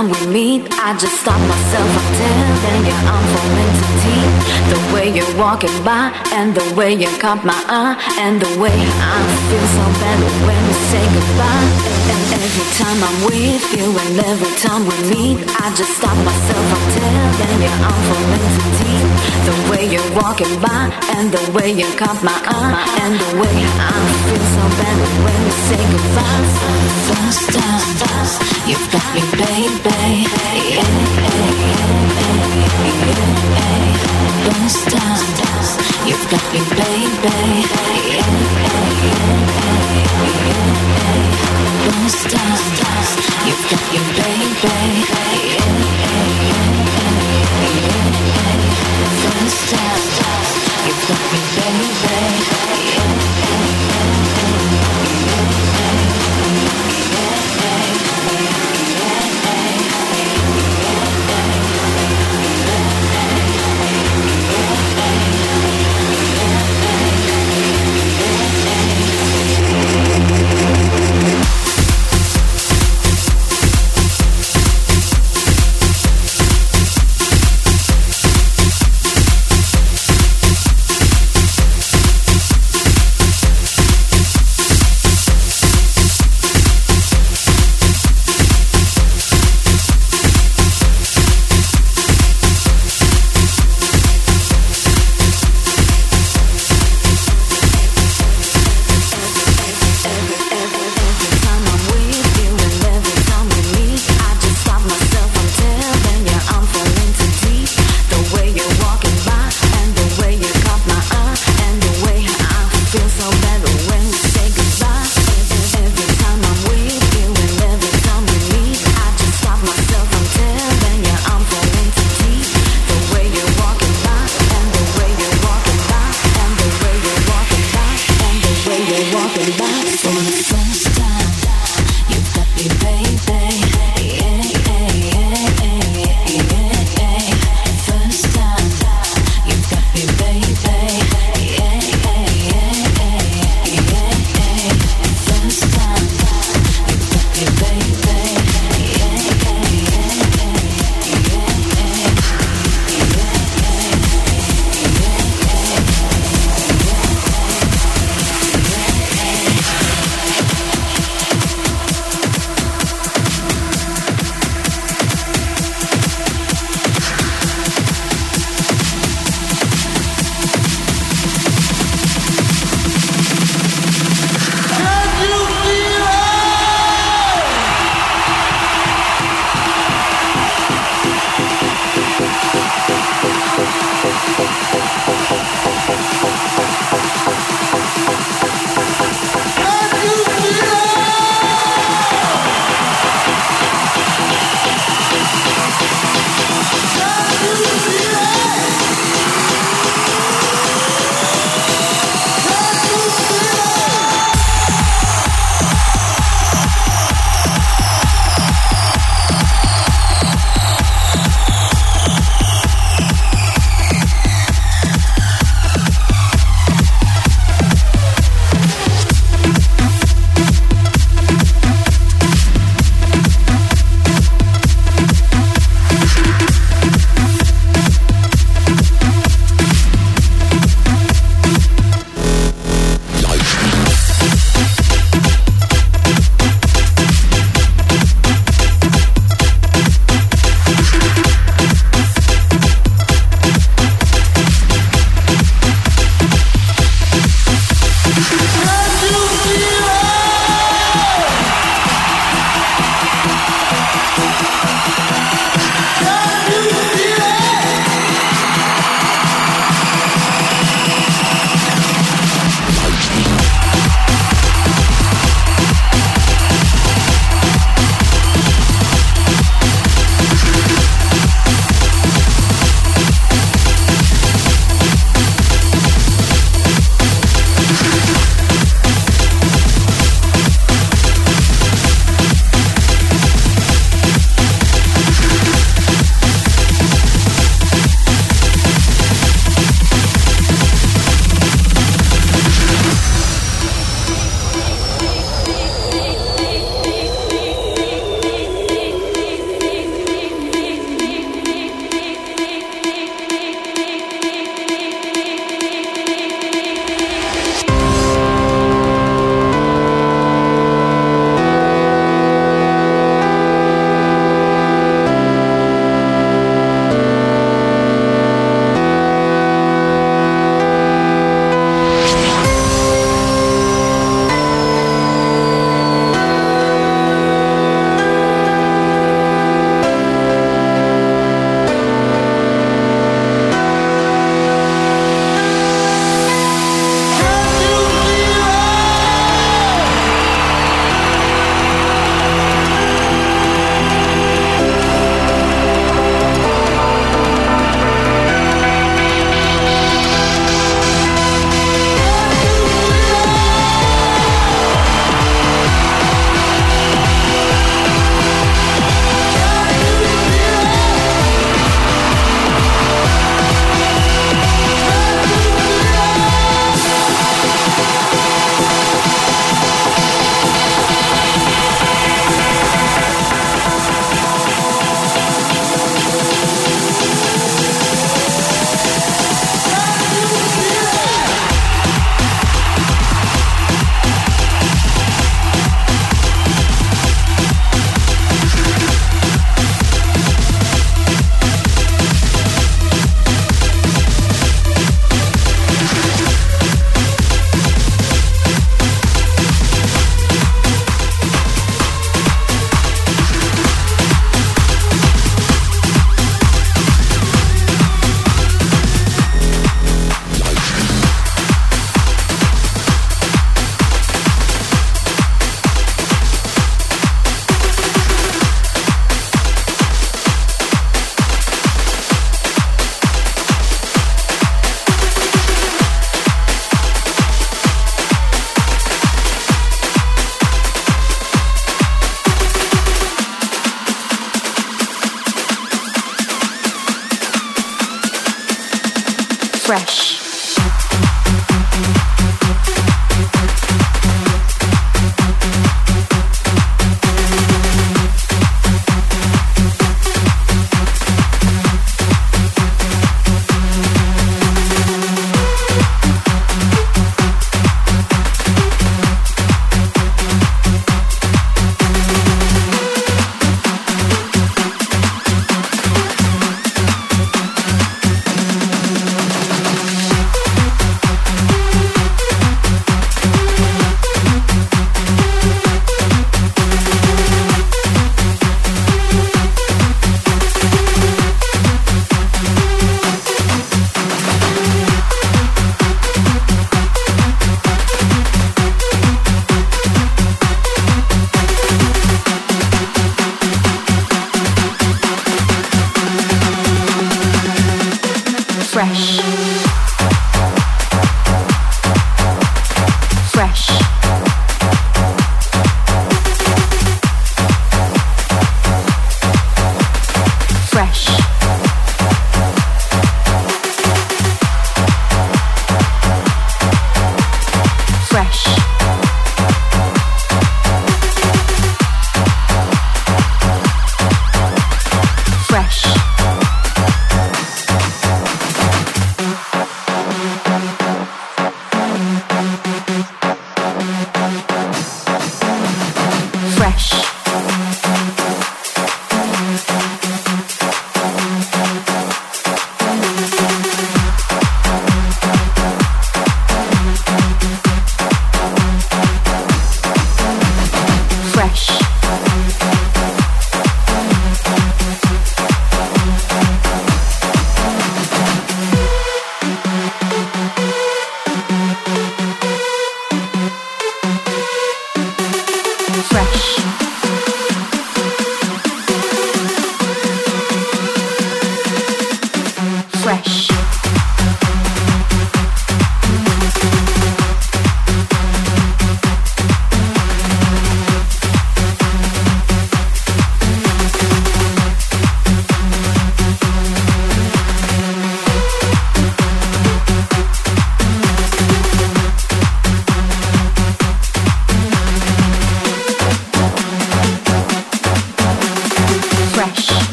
time we meet, I just stop myself. I'm telling you, I'm falling deep. The way you're walking by, and the way you caught my eye, and the way I feel so bad when we say goodbye. Every time I'm with you, and every time we meet, I just stop myself. I'm telling you, I'm falling too deep. The way you're walking by, and the way you caught my eye, and the way I feel so bad when we say goodbye. First time, you've got me, baby. Yeah, Don't you've got me, baby. Yeah, you've got me, baby. Baby.